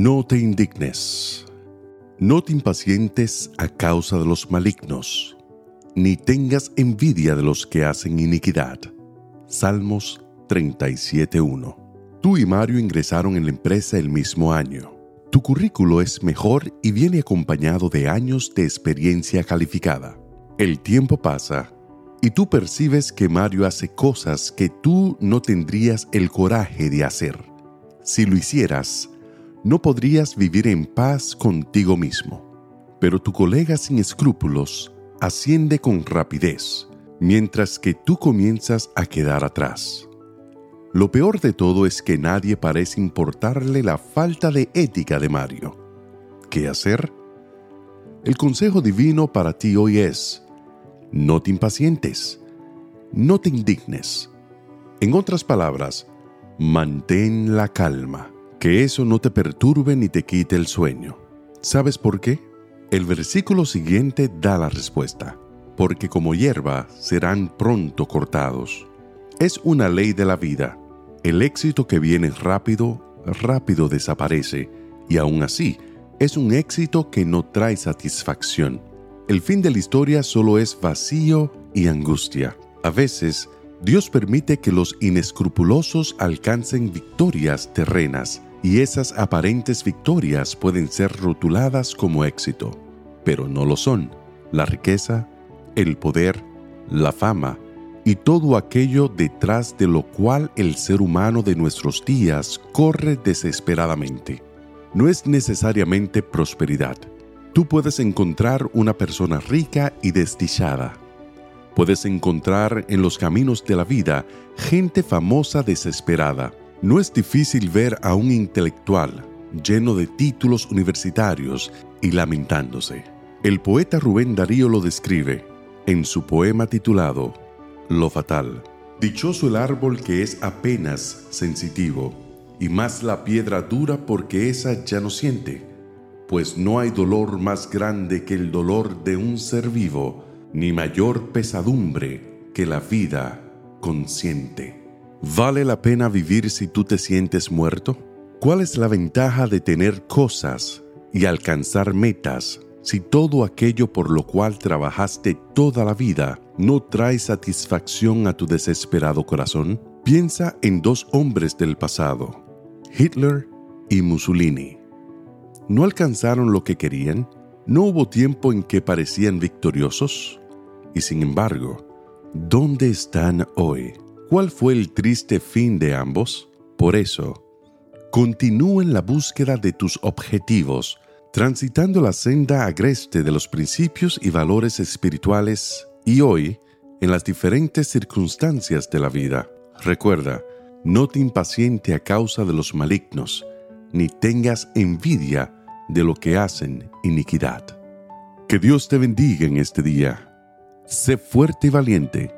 No te indignes, no te impacientes a causa de los malignos, ni tengas envidia de los que hacen iniquidad. Salmos 37.1. Tú y Mario ingresaron en la empresa el mismo año. Tu currículo es mejor y viene acompañado de años de experiencia calificada. El tiempo pasa y tú percibes que Mario hace cosas que tú no tendrías el coraje de hacer. Si lo hicieras, no podrías vivir en paz contigo mismo. Pero tu colega sin escrúpulos asciende con rapidez, mientras que tú comienzas a quedar atrás. Lo peor de todo es que nadie parece importarle la falta de ética de Mario. ¿Qué hacer? El consejo divino para ti hoy es, no te impacientes, no te indignes. En otras palabras, mantén la calma, que eso no te perturbe ni te quite el sueño. ¿Sabes por qué? El versículo siguiente da la respuesta, porque como hierba serán pronto cortados. Es una ley de la vida. El éxito que viene rápido, rápido desaparece, y aún así, es un éxito que no trae satisfacción el fin de la historia solo es vacío y angustia. A veces, Dios permite que los inescrupulosos alcancen victorias terrenas y esas aparentes victorias pueden ser rotuladas como éxito, pero no lo son. La riqueza, el poder, la fama y todo aquello detrás de lo cual el ser humano de nuestros días corre desesperadamente. No es necesariamente prosperidad Tú puedes encontrar una persona rica y desdichada. Puedes encontrar en los caminos de la vida gente famosa desesperada. No es difícil ver a un intelectual lleno de títulos universitarios y lamentándose. El poeta Rubén Darío lo describe en su poema titulado Lo Fatal. Dichoso el árbol que es apenas sensitivo, y más la piedra dura porque esa ya no siente pues no hay dolor más grande que el dolor de un ser vivo, ni mayor pesadumbre que la vida consciente. ¿Vale la pena vivir si tú te sientes muerto? ¿Cuál es la ventaja de tener cosas y alcanzar metas si todo aquello por lo cual trabajaste toda la vida no trae satisfacción a tu desesperado corazón? Piensa en dos hombres del pasado, Hitler y Mussolini ¿No alcanzaron lo que querían? ¿No hubo tiempo en que parecían victoriosos? Y sin embargo, ¿dónde están hoy? ¿Cuál fue el triste fin de ambos? Por eso, continúa en la búsqueda de tus objetivos, transitando la senda agreste de los principios y valores espirituales y hoy, en las diferentes circunstancias de la vida. Recuerda, no te impaciente a causa de los malignos, ni tengas envidia de lo que hacen iniquidad. Que Dios te bendiga en este día. Sé fuerte y valiente.